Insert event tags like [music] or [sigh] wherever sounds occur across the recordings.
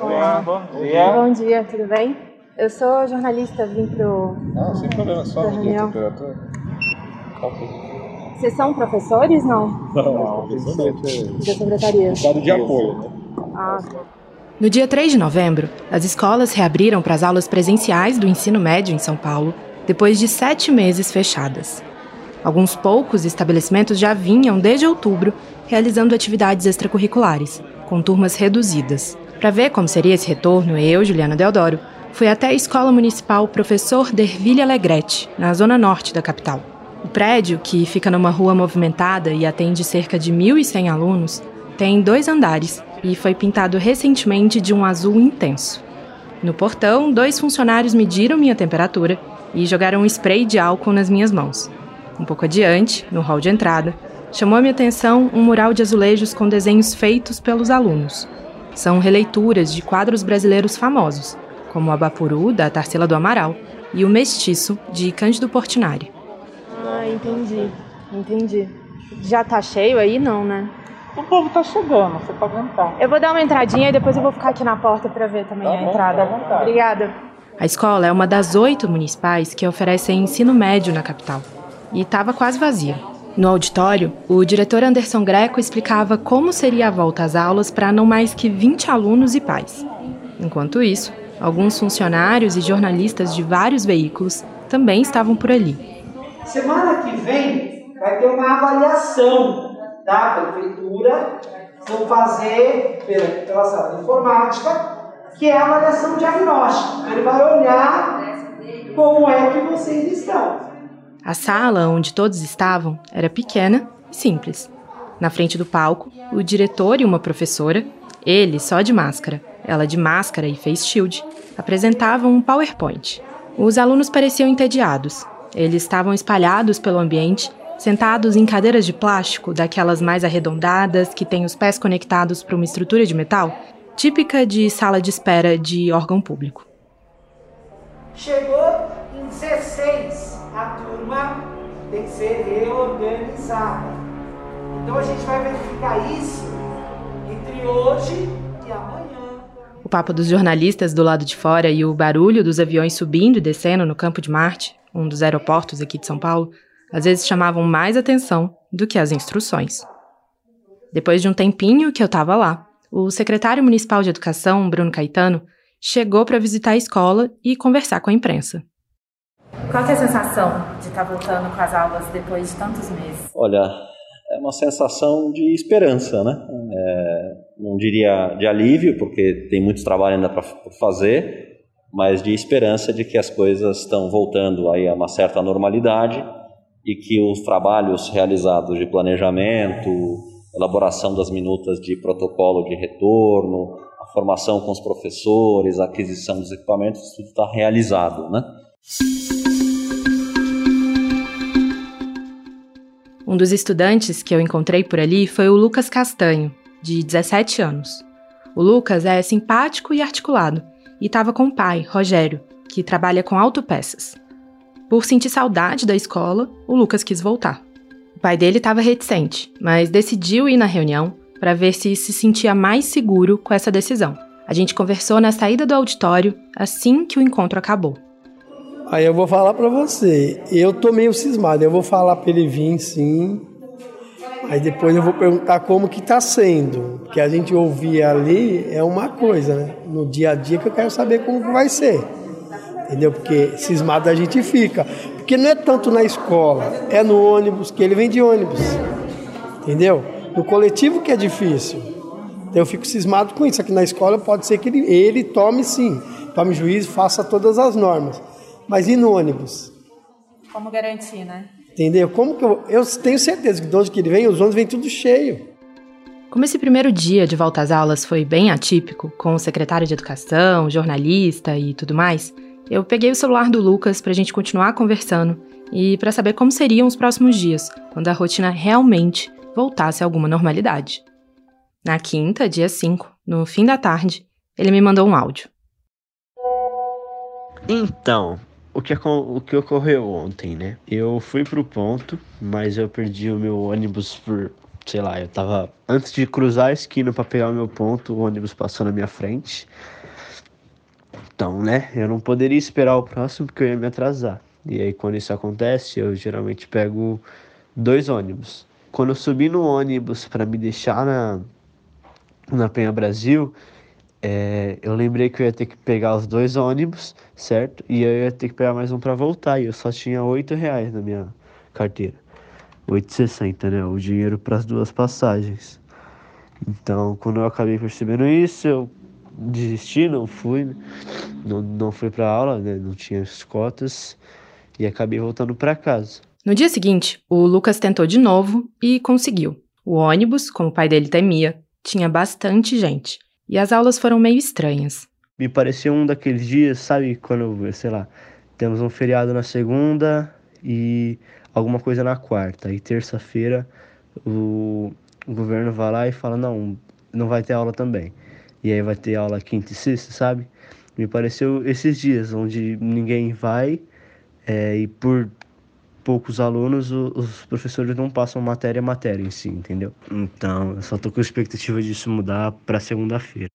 Olá, bom dia. Bom dia, tudo bem? Eu sou jornalista, vim pro. Não, sem problema, só medir a temperatura. Vocês são professores, não? Não, não, Da secretaria. Estado de apoio, né? Ah, No dia 3 de novembro, as escolas reabriram para as aulas presenciais do ensino médio em São Paulo, depois de sete meses fechadas. Alguns poucos estabelecimentos já vinham, desde outubro, realizando atividades extracurriculares, com turmas reduzidas. Para ver como seria esse retorno, eu, Juliana Deodoro, fui até a Escola Municipal Professor Derville Alegrete, na zona norte da capital. O prédio, que fica numa rua movimentada e atende cerca de 1.100 alunos, tem dois andares e foi pintado recentemente de um azul intenso. No portão, dois funcionários mediram minha temperatura e jogaram um spray de álcool nas minhas mãos. Um pouco adiante, no hall de entrada, chamou a minha atenção um mural de azulejos com desenhos feitos pelos alunos. São releituras de quadros brasileiros famosos, como o Abapuru, da Tarsila do Amaral, e o Mestiço, de Cândido Portinari. ah, entendi. Entendi. Já tá cheio aí? Não, né? O povo tá chegando, você pode entrar. Eu vou dar uma entradinha e depois eu vou ficar aqui na porta pra ver também Tá a bom, entrada. vontade. Obrigada. A escola é uma das oito municipais que oferecem ensino médio na capital. E estava quase vazia. No auditório, o diretor Anderson Greco explicava como seria a volta às aulas para não mais que 20 alunos e pais. Enquanto isso, alguns funcionários e jornalistas de vários veículos também estavam por ali. Semana que vem vai ter uma avaliação da prefeitura, vão fazer pela, pela sala de informática, que é a avaliação diagnóstica. Ele vai olhar como é que vocês estão. A sala onde todos estavam era pequena e simples. Na frente do palco, o diretor e uma professora, ele só de máscara, ela de máscara e face shield, apresentavam um PowerPoint. Os alunos pareciam entediados. Eles estavam espalhados pelo ambiente, sentados em cadeiras de plástico, daquelas mais arredondadas que têm os pés conectados para uma estrutura de metal, típica de sala de espera de órgão público. Chegou em 16, a turma tem que ser reorganizada. Então a gente vai verificar isso entre hoje e amanhã. O papo dos jornalistas do lado de fora e o barulho dos aviões subindo e descendo no Campo de Marte, um dos aeroportos aqui de São Paulo, às vezes chamavam mais atenção do que as instruções. Depois de um tempinho que eu estava lá, o secretário municipal de educação, Bruno Caetano, chegou para visitar a escola e conversar com a imprensa. Qual é a sensação de estar voltando com as aulas depois de tantos meses? Olha, é uma sensação de esperança, né? É, não diria de alívio, porque tem muito trabalho ainda para fazer, mas de esperança de que as coisas estão voltando aí a uma certa normalidade e que os trabalhos realizados de planejamento, elaboração das minutas de protocolo de retorno, a formação com os professores, a aquisição dos equipamentos, tudo está realizado, né? Um dos estudantes que eu encontrei por ali foi o Lucas Castanho, de 17 anos. O Lucas é simpático e articulado, e estava com o pai, Rogério, que trabalha com autopeças. Por sentir saudade da escola, o Lucas quis voltar. O pai dele estava reticente, mas decidiu ir na reunião para ver se se sentia mais seguro com essa decisão. A gente conversou na saída do auditório assim que o encontro acabou. Aí eu vou falar para você, eu tô meio cismado, eu vou falar para ele vir sim. Aí depois eu vou perguntar como que tá sendo, porque a gente ouvir ali é uma coisa, né? No dia a dia que eu quero saber como que vai ser. Entendeu? Porque cismado a gente fica. Porque não é tanto na escola, é no ônibus, que ele vem de ônibus. Entendeu? No coletivo que é difícil. Então eu fico cismado com isso. Aqui na escola pode ser que ele, ele tome sim, tome juízo, faça todas as normas. Mas e no ônibus? Como garantir, né? Entendeu? Como que eu, eu tenho certeza que de onde que ele vem, os ônibus vêm tudo cheio. Como esse primeiro dia de volta às aulas foi bem atípico, com o secretário de educação, jornalista e tudo mais, eu peguei o celular do Lucas para a gente continuar conversando e para saber como seriam os próximos dias, quando a rotina realmente voltasse a alguma normalidade. Na quinta, dia 5, no fim da tarde, ele me mandou um áudio. Então, o que, o que ocorreu ontem, né? Eu fui pro ponto, mas eu perdi o meu ônibus por sei lá, eu tava antes de cruzar a esquina para pegar o meu ponto, o ônibus passou na minha frente. Então, né, eu não poderia esperar o próximo porque eu ia me atrasar. E aí quando isso acontece, eu geralmente pego dois ônibus. Quando eu subi no ônibus para me deixar na na Penha Brasil, é, eu lembrei que eu ia ter que pegar os dois ônibus, certo? E eu ia ter que pegar mais um para voltar. E eu só tinha oito reais na minha carteira. 8,60, né? O dinheiro para as duas passagens. Então, quando eu acabei percebendo isso, eu desisti, não fui, não, não fui para aula, né? Não tinha as cotas e acabei voltando para casa. No dia seguinte, o Lucas tentou de novo e conseguiu. O ônibus, como o pai dele temia, tinha bastante gente e as aulas foram meio estranhas. Me pareceu um daqueles dias, sabe, quando, sei lá, temos um feriado na segunda e alguma coisa na quarta. E terça-feira o, o governo vai lá e fala: não, não vai ter aula também. E aí vai ter aula quinta e sexta, sabe? Me pareceu esses dias onde ninguém vai é, e por poucos alunos os professores não passam matéria a matéria em si, entendeu? Então eu só tô com a expectativa disso mudar para segunda-feira.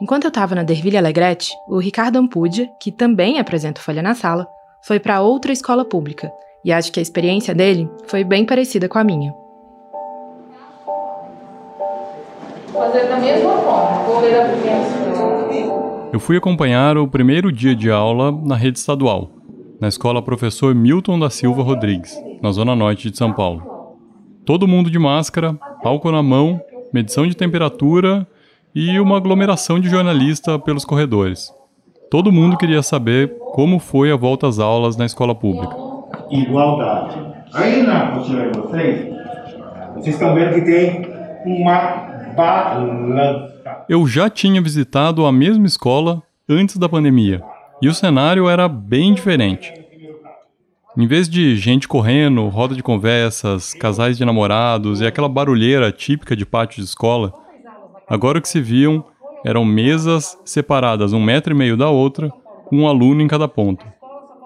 Enquanto eu estava na Derville Alegrete, o Ricardo Ampudia, que também apresenta o Folha na Sala, foi para outra escola pública, e acho que a experiência dele foi bem parecida com a minha. Fazer da mesma forma, vou ler a Eu fui acompanhar o primeiro dia de aula na rede estadual, na escola Professor Milton da Silva Rodrigues, na zona norte de São Paulo. Todo mundo de máscara, álcool na mão, medição de temperatura e uma aglomeração de jornalistas pelos corredores. Todo mundo queria saber como foi a volta às aulas na escola pública. Igualdade. Aí na postura de vocês, vocês estão vendo que tem uma balança. Eu já tinha visitado a mesma escola antes da pandemia e o cenário era bem diferente. Em vez de gente correndo, roda de conversas, casais de namorados e aquela barulheira típica de pátio de escola, Agora o que se viam eram mesas separadas um metro e meio da outra, com um aluno em cada ponta.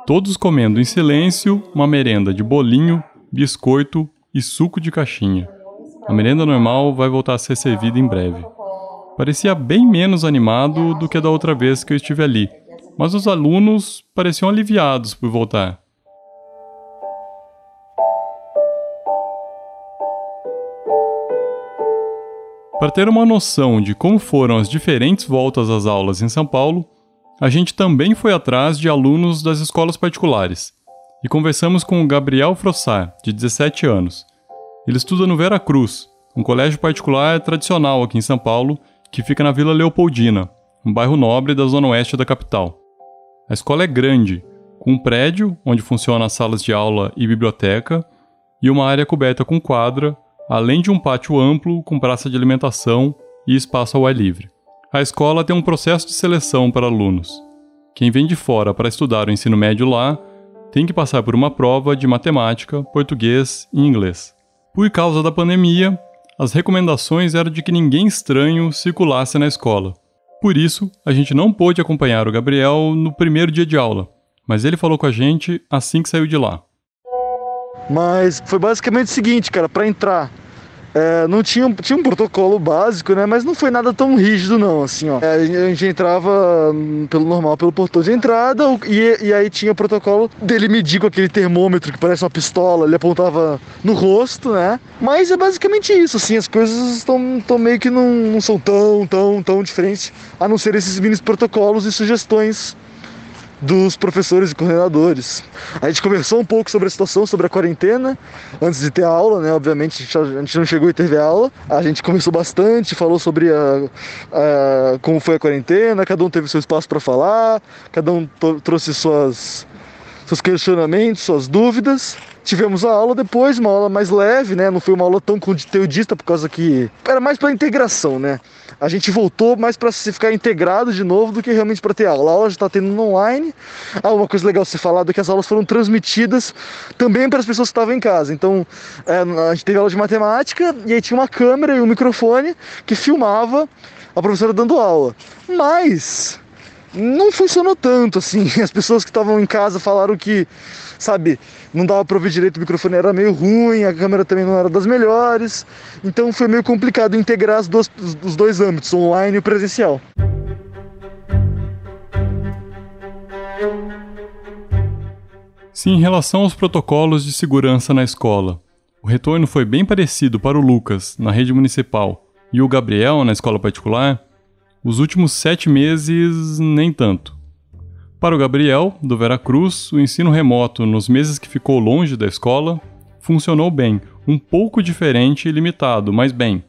Todos comendo em silêncio uma merenda de bolinho, biscoito e suco de caixinha. A merenda normal vai voltar a ser servida em breve. Parecia bem menos animado do que da outra vez que eu estive ali, mas os alunos pareciam aliviados por voltar. Para ter uma noção de como foram as diferentes voltas às aulas em São Paulo, a gente também foi atrás de alunos das escolas particulares e conversamos com o Gabriel Frossar, de 17 anos. Ele estuda no Vera Cruz, um colégio particular tradicional aqui em São Paulo, que fica na Vila Leopoldina, um bairro nobre da zona oeste da capital. A escola é grande, com um prédio onde funcionam as salas de aula e biblioteca, e uma área coberta com quadra, além de um pátio amplo com praça de alimentação e espaço ao ar livre. A escola tem um processo de seleção para alunos. Quem vem de fora para estudar o ensino médio lá tem que passar por uma prova de matemática, português e inglês. Por causa da pandemia, as recomendações eram de que ninguém estranho circulasse na escola. Por isso, a gente não pôde acompanhar o Gabriel no primeiro dia de aula, mas ele falou com a gente assim que saiu de lá. Mas foi basicamente o seguinte, cara, para entrar é, não tinha, tinha um protocolo básico, né? Mas não foi nada tão rígido, não, assim, ó. É, a gente entrava pelo normal, pelo portão de entrada, e, e aí tinha o protocolo dele medir com aquele termômetro que parece uma pistola, ele apontava no rosto, né? Mas é basicamente isso, assim, as coisas estão, estão meio que não, não são tão, tão, tão diferentes, a não ser esses mini protocolos e sugestões dos professores e coordenadores. A gente conversou um pouco sobre a situação, sobre a quarentena, antes de ter aula, né? Obviamente a gente não chegou e teve aula. A gente conversou bastante, falou sobre a, a como foi a quarentena, cada um teve seu espaço para falar, cada um trouxe suas, seus questionamentos, suas dúvidas. Tivemos a aula depois, uma aula mais leve, né? Não foi uma aula tão conteudista por causa que era mais para integração, né? A gente voltou mais para se ficar integrado de novo do que realmente para ter aula. A aula já está tendo online. Ah, uma coisa legal se falar é que as aulas foram transmitidas também para as pessoas que estavam em casa. Então, é, a gente teve aula de matemática e aí tinha uma câmera e um microfone que filmava a professora dando aula. Mas não funcionou tanto assim. [laughs] As pessoas que estavam em casa falaram que, sabe, não dava para ouvir direito, o microfone era meio ruim, a câmera também não era das melhores. Então foi meio complicado integrar duas, os dois âmbitos, online e presencial. Se em relação aos protocolos de segurança na escola, o retorno foi bem parecido para o Lucas, na rede municipal, e o Gabriel, na escola particular, os últimos sete meses, nem tanto. Para o Gabriel, do Veracruz, o ensino remoto, nos meses que ficou longe da escola, funcionou bem, um pouco diferente e limitado, mas bem.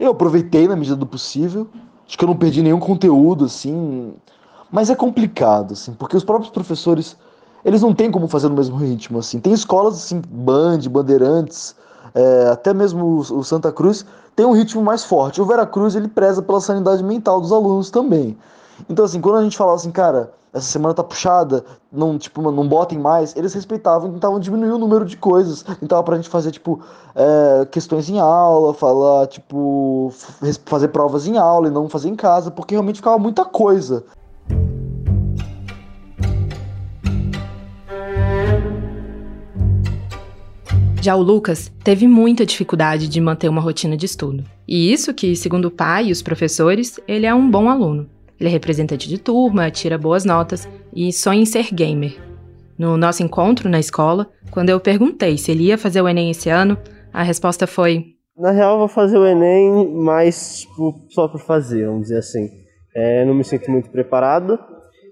Eu aproveitei na medida do possível, acho que eu não perdi nenhum conteúdo, assim, mas é complicado, assim, porque os próprios professores eles não têm como fazer no mesmo ritmo, assim. Tem escolas, assim, Band, Bandeirantes, é, até mesmo o, o, Santa Cruz, tem um ritmo mais forte. O Veracruz, ele preza pela sanidade mental dos alunos também. Então, assim, quando a gente falava assim, cara, essa semana tá puxada, não, tipo, não botem mais, eles respeitavam tentavam diminuir o número de coisas. Então, pra gente fazer, tipo, é, questões em aula, falar, tipo, fazer provas em aula e não fazer em casa, porque realmente ficava muita coisa. Já o Lucas teve muita dificuldade de manter uma rotina de estudo. E isso que, segundo o pai e os professores, ele é um bom aluno. Ele é representante de turma, tira boas notas e sonha em ser gamer. No nosso encontro na escola, quando eu perguntei se ele ia fazer o Enem esse ano, a resposta foi: Na real, vou fazer o Enem, mas tipo, só por fazer, vamos dizer assim. É, não me sinto muito preparado,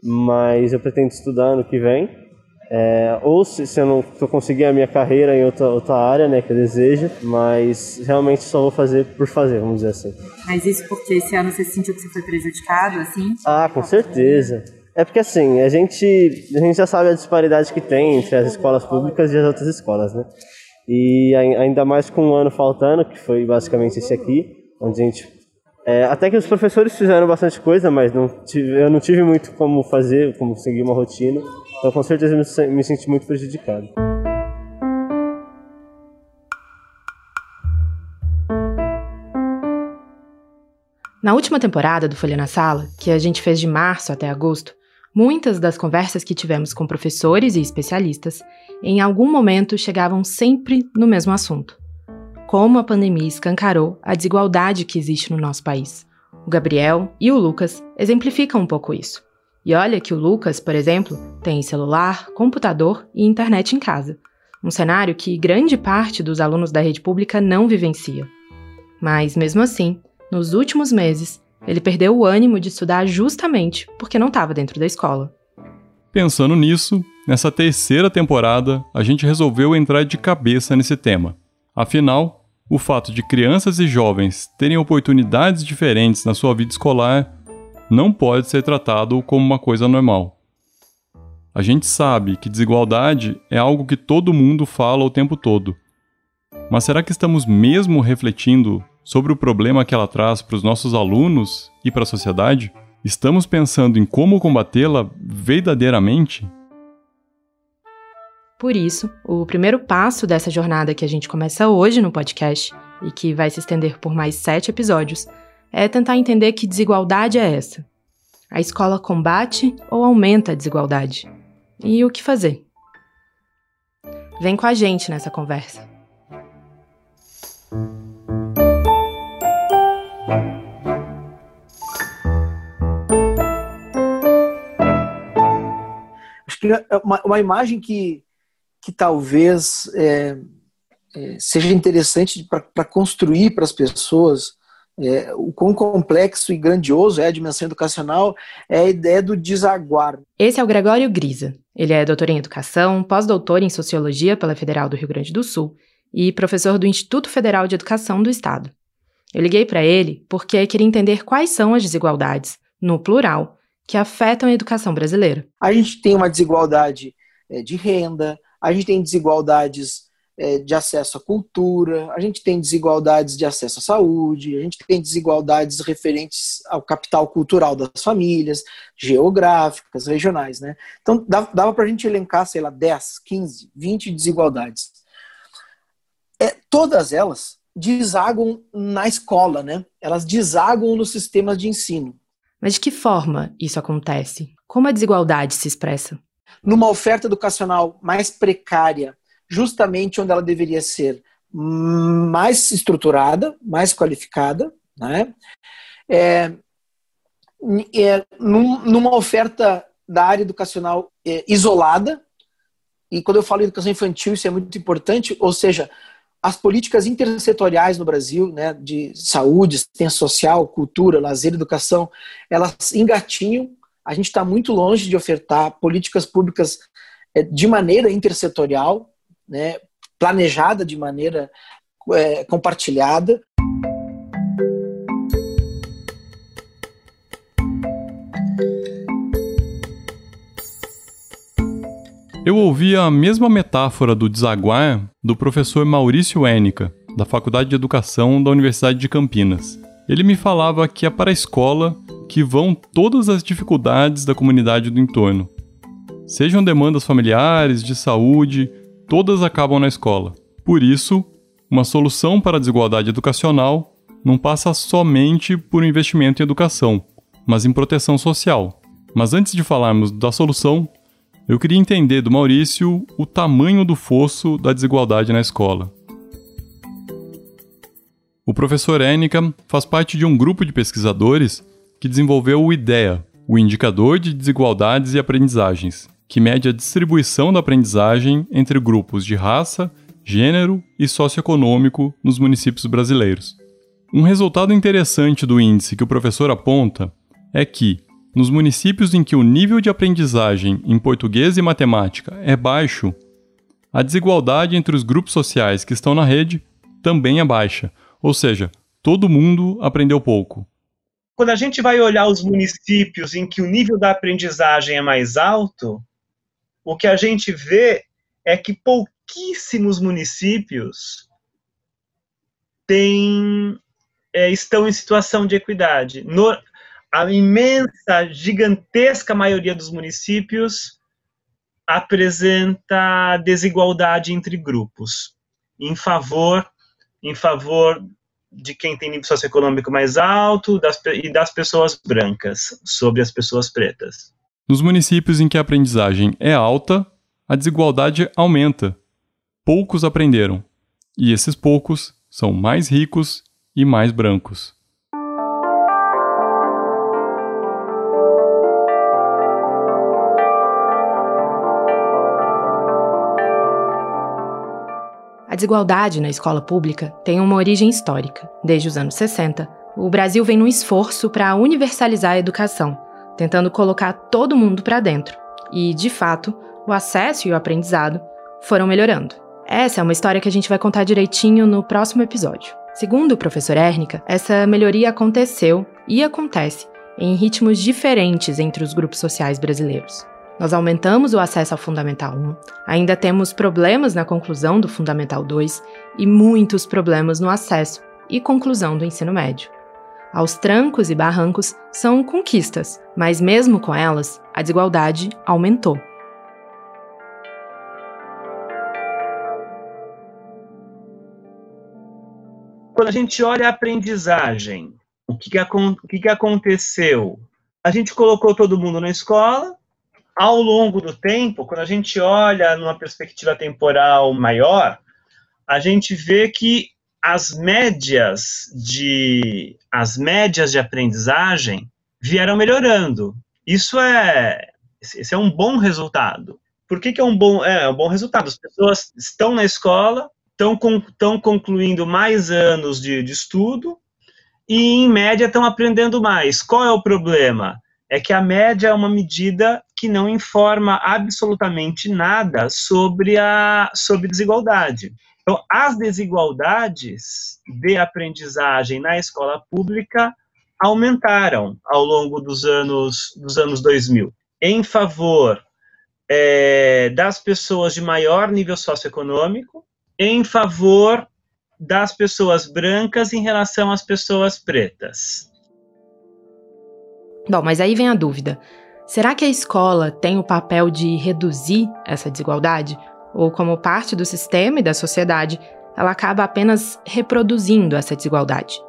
mas eu pretendo estudar ano que vem. É, ou se, se, eu não se eu conseguir a minha carreira em outra, outra área, né, que eu desejo, mas realmente só vou fazer por fazer, vamos dizer assim. Mas isso porque esse ano você sentiu que você foi prejudicado, assim? Ah, com certeza. É porque assim, a gente, a gente já sabe a disparidade que tem entre as escolas públicas e as outras escolas, né? E ainda mais com um ano faltando, que foi basicamente esse aqui, onde a gente é, até que os professores fizeram bastante coisa, mas não tive, eu não tive muito como fazer, como seguir uma rotina. Então, com certeza, me, me senti muito prejudicado. Na última temporada do Folha na Sala, que a gente fez de março até agosto, muitas das conversas que tivemos com professores e especialistas, em algum momento chegavam sempre no mesmo assunto: como a pandemia escancarou a desigualdade que existe no nosso país. O Gabriel e o Lucas exemplificam um pouco isso. E olha que o Lucas, por exemplo, tem celular, computador e internet em casa. Um cenário que grande parte dos alunos da rede pública não vivencia. Mas, mesmo assim, nos últimos meses, ele perdeu o ânimo de estudar justamente porque não estava dentro da escola. Pensando nisso, nessa terceira temporada, a gente resolveu entrar de cabeça nesse tema. Afinal, o fato de crianças e jovens terem oportunidades diferentes na sua vida escolar não pode ser tratado como uma coisa normal. A gente sabe que desigualdade é algo que todo mundo fala o tempo todo. Mas será que estamos mesmo refletindo sobre o problema que ela traz para os nossos alunos e para a sociedade? Estamos pensando em como combatê-la verdadeiramente? Por isso, o primeiro passo dessa jornada que a gente começa hoje no podcast e que vai se estender por mais sete episódios é tentar entender que desigualdade é essa. A escola combate ou aumenta a desigualdade? E o que fazer? Vem com a gente nessa conversa. Acho que é uma, uma imagem que, que talvez é, é, seja interessante para construir para as pessoas é, o quão complexo e grandioso é a dimensão educacional é a ideia do desaguar. Esse é o Gregório Grisa. Ele é doutor em educação, pós-doutor em sociologia pela Federal do Rio Grande do Sul e professor do Instituto Federal de Educação do Estado. Eu liguei para ele porque queria entender quais são as desigualdades, no plural, que afetam a educação brasileira. A gente tem uma desigualdade é, de renda, a gente tem desigualdades é, de acesso à cultura, a gente tem desigualdades de acesso à saúde, a gente tem desigualdades referentes ao capital cultural das famílias, geográficas, regionais. Né? Então, dava para a gente elencar, sei lá, 10, 15, 20 desigualdades. É, todas elas desagam na escola, né? elas desagam nos sistemas de ensino. Mas de que forma isso acontece? Como a desigualdade se expressa? Numa oferta educacional mais precária, justamente onde ela deveria ser mais estruturada, mais qualificada, né? É, é, numa oferta da área educacional é, isolada, e quando eu falo educação infantil, isso é muito importante, ou seja, as políticas intersetoriais no Brasil, né, de saúde, assistência social, cultura, lazer, educação, elas engatinham. A gente está muito longe de ofertar políticas públicas é, de maneira intersetorial, né, planejada de maneira é, compartilhada. Eu ouvi a mesma metáfora do desaguar do professor Maurício Enica, da Faculdade de Educação da Universidade de Campinas. Ele me falava que é para a escola que vão todas as dificuldades da comunidade do entorno. Sejam demandas familiares, de saúde, todas acabam na escola. Por isso, uma solução para a desigualdade educacional não passa somente por um investimento em educação, mas em proteção social. Mas antes de falarmos da solução, eu queria entender do Maurício o tamanho do fosso da desigualdade na escola. O professor Enica faz parte de um grupo de pesquisadores que desenvolveu o IDEA, o Indicador de Desigualdades e Aprendizagens, que mede a distribuição da aprendizagem entre grupos de raça, gênero e socioeconômico nos municípios brasileiros. Um resultado interessante do índice que o professor aponta é que, nos municípios em que o nível de aprendizagem em português e matemática é baixo, a desigualdade entre os grupos sociais que estão na rede também é baixa, ou seja, todo mundo aprendeu pouco. Quando a gente vai olhar os municípios em que o nível da aprendizagem é mais alto, o que a gente vê é que pouquíssimos municípios têm, é, estão em situação de equidade. No, a imensa, gigantesca maioria dos municípios apresenta desigualdade entre grupos, em favor, em favor de quem tem nível socioeconômico mais alto das, e das pessoas brancas sobre as pessoas pretas. Nos municípios em que a aprendizagem é alta, a desigualdade aumenta. Poucos aprenderam, e esses poucos são mais ricos e mais brancos. A desigualdade na escola pública tem uma origem histórica. Desde os anos 60, o Brasil vem num esforço para universalizar a educação, tentando colocar todo mundo para dentro. E, de fato, o acesso e o aprendizado foram melhorando. Essa é uma história que a gente vai contar direitinho no próximo episódio. Segundo o professor Érnica, essa melhoria aconteceu e acontece em ritmos diferentes entre os grupos sociais brasileiros. Nós aumentamos o acesso ao Fundamental 1, ainda temos problemas na conclusão do Fundamental 2 e muitos problemas no acesso e conclusão do ensino médio. Aos trancos e barrancos são conquistas, mas mesmo com elas, a desigualdade aumentou. Quando a gente olha a aprendizagem, o que, que, o que, que aconteceu? A gente colocou todo mundo na escola, ao longo do tempo, quando a gente olha numa perspectiva temporal maior, a gente vê que as médias de as médias de aprendizagem vieram melhorando. Isso é esse é um bom resultado. Por que, que é um bom é, é um bom resultado? As pessoas estão na escola, estão, estão concluindo mais anos de, de estudo e em média estão aprendendo mais. Qual é o problema? É que a média é uma medida que não informa absolutamente nada sobre a sobre desigualdade. Então, as desigualdades de aprendizagem na escola pública aumentaram ao longo dos anos dos anos 2000 em favor é, das pessoas de maior nível socioeconômico, em favor das pessoas brancas em relação às pessoas pretas. Bom, mas aí vem a dúvida. Será que a escola tem o papel de reduzir essa desigualdade? Ou, como parte do sistema e da sociedade, ela acaba apenas reproduzindo essa desigualdade?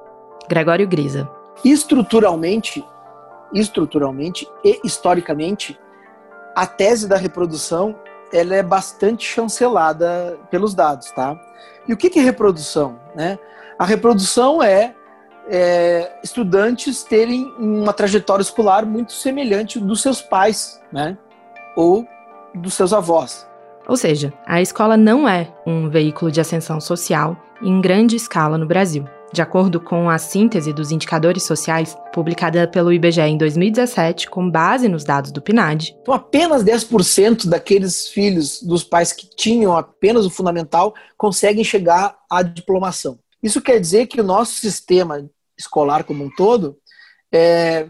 Gregório Grisa. Estruturalmente, estruturalmente e historicamente, a tese da reprodução ela é bastante chancelada pelos dados, tá? E o que é reprodução? Né? A reprodução é, é, estudantes terem uma trajetória escolar muito semelhante dos seus pais, né? Ou dos seus avós. Ou seja, a escola não é um veículo de ascensão social em grande escala no Brasil. De acordo com a síntese dos indicadores sociais, publicada pelo IBGE em 2017, com base nos dados do PNAD. Então, apenas 10% daqueles filhos dos pais que tinham apenas o fundamental conseguem chegar à diplomação. Isso quer dizer que o nosso sistema escolar como um todo é,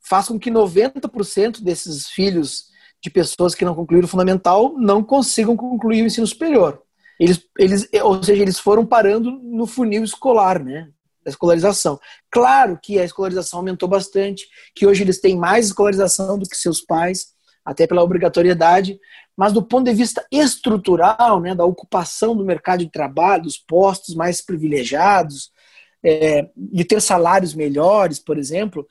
faz com que 90% desses filhos de pessoas que não concluíram o fundamental não consigam concluir o ensino superior. Eles, eles, ou seja, eles foram parando no funil escolar, né? Da escolarização. Claro que a escolarização aumentou bastante, que hoje eles têm mais escolarização do que seus pais, até pela obrigatoriedade, mas do ponto de vista estrutural, né, da ocupação do mercado de trabalho, dos postos mais privilegiados, é, de ter salários melhores, por exemplo,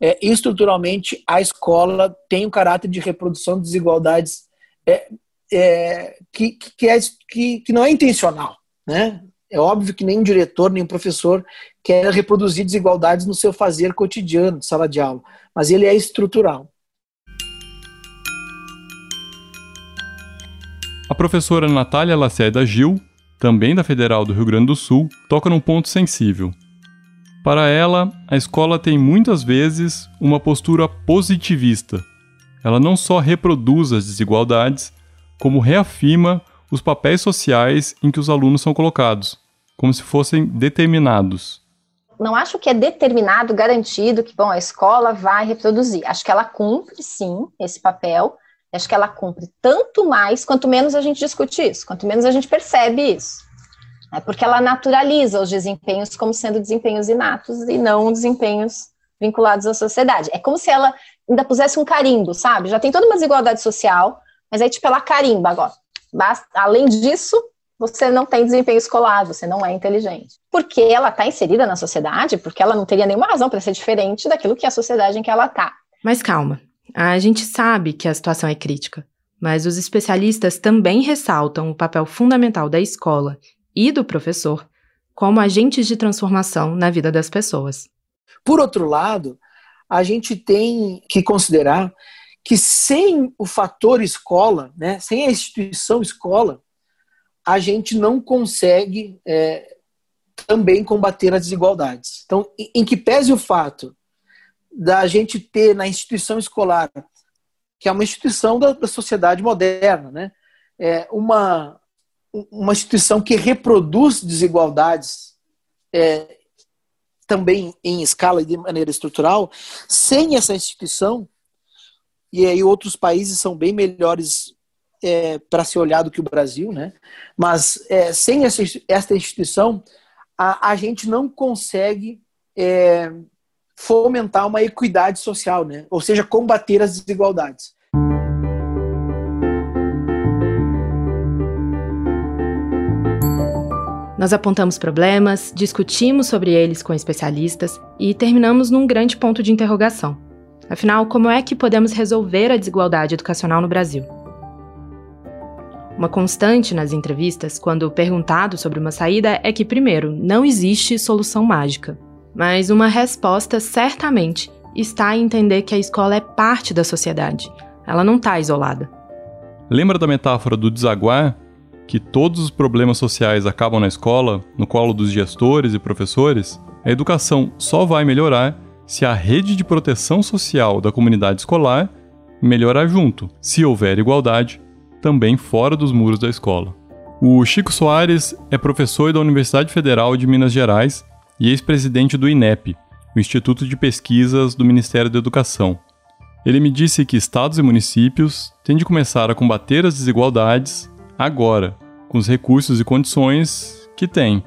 é, estruturalmente a escola tem um caráter de reprodução de desigualdades é, é, que, que, é, que, que não é intencional. Né? É óbvio que nem um diretor, nem um professor quer reproduzir desigualdades no seu fazer cotidiano sala de aula, mas ele é estrutural. A professora Natália Lacerda Gil, também da Federal do Rio Grande do Sul, toca num ponto sensível. Para ela, a escola tem muitas vezes uma postura positivista. Ela não só reproduz as desigualdades, como reafirma os papéis sociais em que os alunos são colocados, como se fossem determinados. Não acho que é determinado, garantido que bom, a escola vai reproduzir. Acho que ela cumpre, sim, esse papel. Acho que ela cumpre tanto mais quanto menos a gente discute isso, quanto menos a gente percebe isso. É porque ela naturaliza os desempenhos como sendo desempenhos inatos e não desempenhos vinculados à sociedade. É como se ela ainda pusesse um carimbo, sabe? Já tem toda uma desigualdade social, mas aí, tipo, ela carimba agora. Basta, além disso, você não tem desempenho escolar, você não é inteligente. Porque ela está inserida na sociedade, porque ela não teria nenhuma razão para ser diferente daquilo que é a sociedade em que ela está. Mas calma, a gente sabe que a situação é crítica, mas os especialistas também ressaltam o papel fundamental da escola e do professor como agentes de transformação na vida das pessoas. Por outro lado, a gente tem que considerar que sem o fator escola, né, sem a instituição escola, a gente não consegue é, também combater as desigualdades. Então, em que pese o fato da gente ter na instituição escolar, que é uma instituição da, da sociedade moderna, né, é uma, uma instituição que reproduz desigualdades é, também em escala e de maneira estrutural, sem essa instituição, e aí outros países são bem melhores é, para ser olhado que o Brasil, né? Mas é, sem essa, essa instituição, a, a gente não consegue é, fomentar uma equidade social, né? Ou seja, combater as desigualdades. Nós apontamos problemas, discutimos sobre eles com especialistas e terminamos num grande ponto de interrogação. Afinal, como é que podemos resolver a desigualdade educacional no Brasil? Uma constante nas entrevistas, quando perguntado sobre uma saída, é que, primeiro, não existe solução mágica. Mas uma resposta certamente está em entender que a escola é parte da sociedade. Ela não está isolada. Lembra da metáfora do desaguar? Que todos os problemas sociais acabam na escola, no colo dos gestores e professores? A educação só vai melhorar se a rede de proteção social da comunidade escolar melhorar junto, se houver igualdade, também fora dos muros da escola. O Chico Soares é professor da Universidade Federal de Minas Gerais e ex-presidente do INEP, o Instituto de Pesquisas do Ministério da Educação. Ele me disse que estados e municípios têm de começar a combater as desigualdades agora, com os recursos e condições que têm,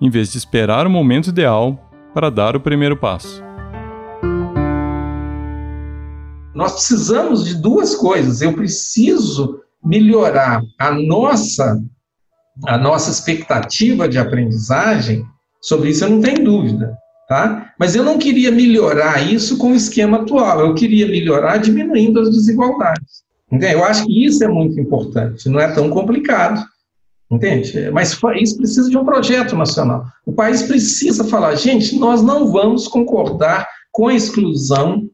em vez de esperar o momento ideal para dar o primeiro passo. Nós precisamos de duas coisas. Eu preciso melhorar a nossa a nossa expectativa de aprendizagem, sobre isso eu não tenho dúvida. Tá? Mas eu não queria melhorar isso com o esquema atual, eu queria melhorar diminuindo as desigualdades. Entende? Eu acho que isso é muito importante, não é tão complicado. Entende? Mas isso precisa de um projeto nacional. O país precisa falar, gente, nós não vamos concordar com a exclusão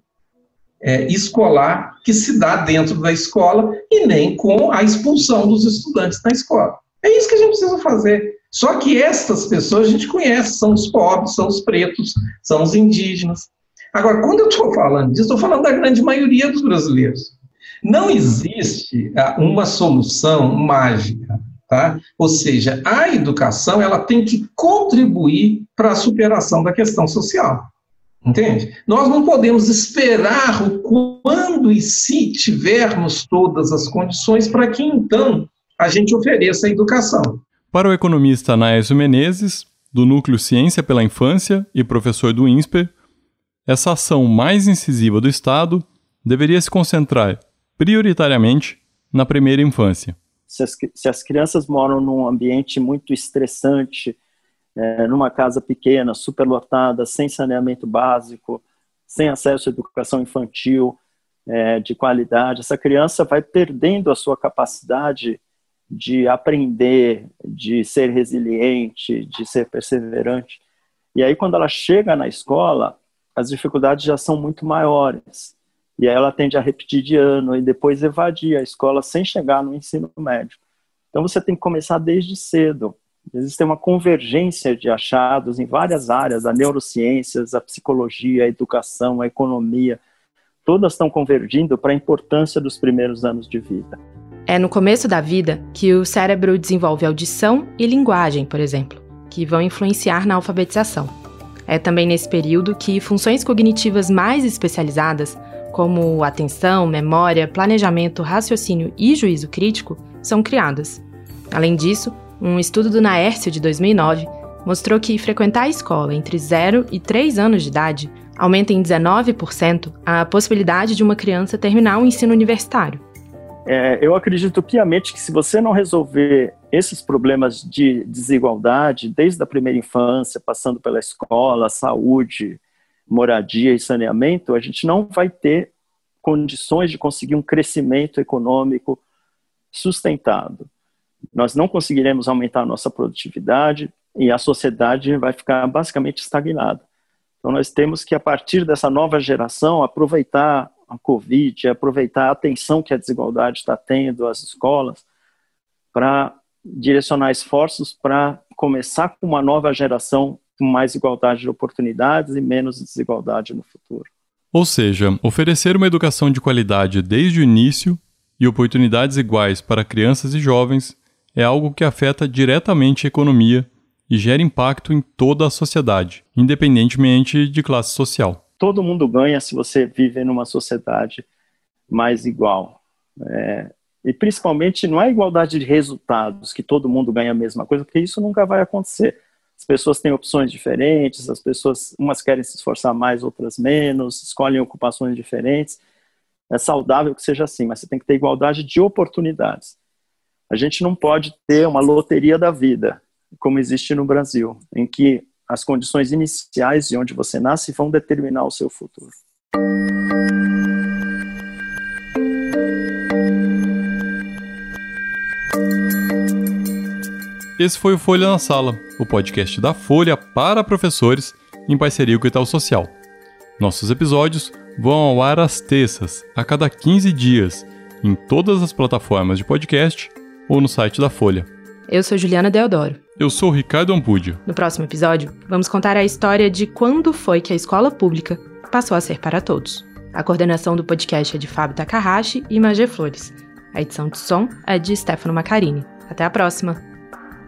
é, escolar que se dá dentro da escola e nem com a expulsão dos estudantes da escola. É isso que a gente precisa fazer. Só que essas pessoas a gente conhece, são os pobres, são os pretos, são os indígenas. Agora, quando eu estou falando disso, estou falando da grande maioria dos brasileiros. Não existe ah, uma solução mágica, tá? Ou seja, a educação ela tem que contribuir para a superação da questão social. Entende? Nós não podemos esperar o quando e se tivermos todas as condições para que então a gente ofereça a educação. Para o economista Anaésio Menezes, do Núcleo Ciência pela Infância e professor do INSPER, essa ação mais incisiva do Estado deveria se concentrar prioritariamente na primeira infância. Se as, se as crianças moram num ambiente muito estressante, é, numa casa pequena, superlotada, sem saneamento básico, sem acesso à educação infantil é, de qualidade, essa criança vai perdendo a sua capacidade de aprender, de ser resiliente, de ser perseverante. E aí, quando ela chega na escola, as dificuldades já são muito maiores. E aí ela tende a repetir de ano e depois evadir a escola sem chegar no ensino médio. Então você tem que começar desde cedo. Existe uma convergência de achados em várias áreas, a neurociências, a psicologia, a educação, a economia. Todas estão convergindo para a importância dos primeiros anos de vida. É no começo da vida que o cérebro desenvolve audição e linguagem, por exemplo, que vão influenciar na alfabetização. É também nesse período que funções cognitivas mais especializadas, como atenção, memória, planejamento, raciocínio e juízo crítico, são criadas. Além disso, um estudo do Naércio de 2009 mostrou que frequentar a escola entre 0 e 3 anos de idade aumenta em 19% a possibilidade de uma criança terminar o ensino universitário. É, eu acredito piamente que se você não resolver esses problemas de desigualdade, desde a primeira infância, passando pela escola, saúde, moradia e saneamento, a gente não vai ter condições de conseguir um crescimento econômico sustentado. Nós não conseguiremos aumentar a nossa produtividade e a sociedade vai ficar basicamente estagnada. Então, nós temos que, a partir dessa nova geração, aproveitar a Covid, aproveitar a atenção que a desigualdade está tendo às escolas para direcionar esforços para começar com uma nova geração mais igualdade de oportunidades e menos desigualdade no futuro. Ou seja, oferecer uma educação de qualidade desde o início e oportunidades iguais para crianças e jovens é algo que afeta diretamente a economia e gera impacto em toda a sociedade, independentemente de classe social todo mundo ganha se você vive numa sociedade mais igual. É, e principalmente não é igualdade de resultados, que todo mundo ganha a mesma coisa, porque isso nunca vai acontecer. As pessoas têm opções diferentes, as pessoas, umas querem se esforçar mais, outras menos, escolhem ocupações diferentes. É saudável que seja assim, mas você tem que ter igualdade de oportunidades. A gente não pode ter uma loteria da vida, como existe no Brasil, em que as condições iniciais de onde você nasce vão determinar o seu futuro. Esse foi o Folha na Sala, o podcast da Folha para professores em parceria com o Itaú Social. Nossos episódios vão ao ar às terças, a cada 15 dias, em todas as plataformas de podcast ou no site da Folha. Eu sou Juliana Deodoro. Eu sou Ricardo Ampudio. No próximo episódio, vamos contar a história de quando foi que a escola pública passou a ser para todos. A coordenação do podcast é de Fábio Takahashi e Magé Flores. A edição de som é de Stefano Macarini. Até a próxima.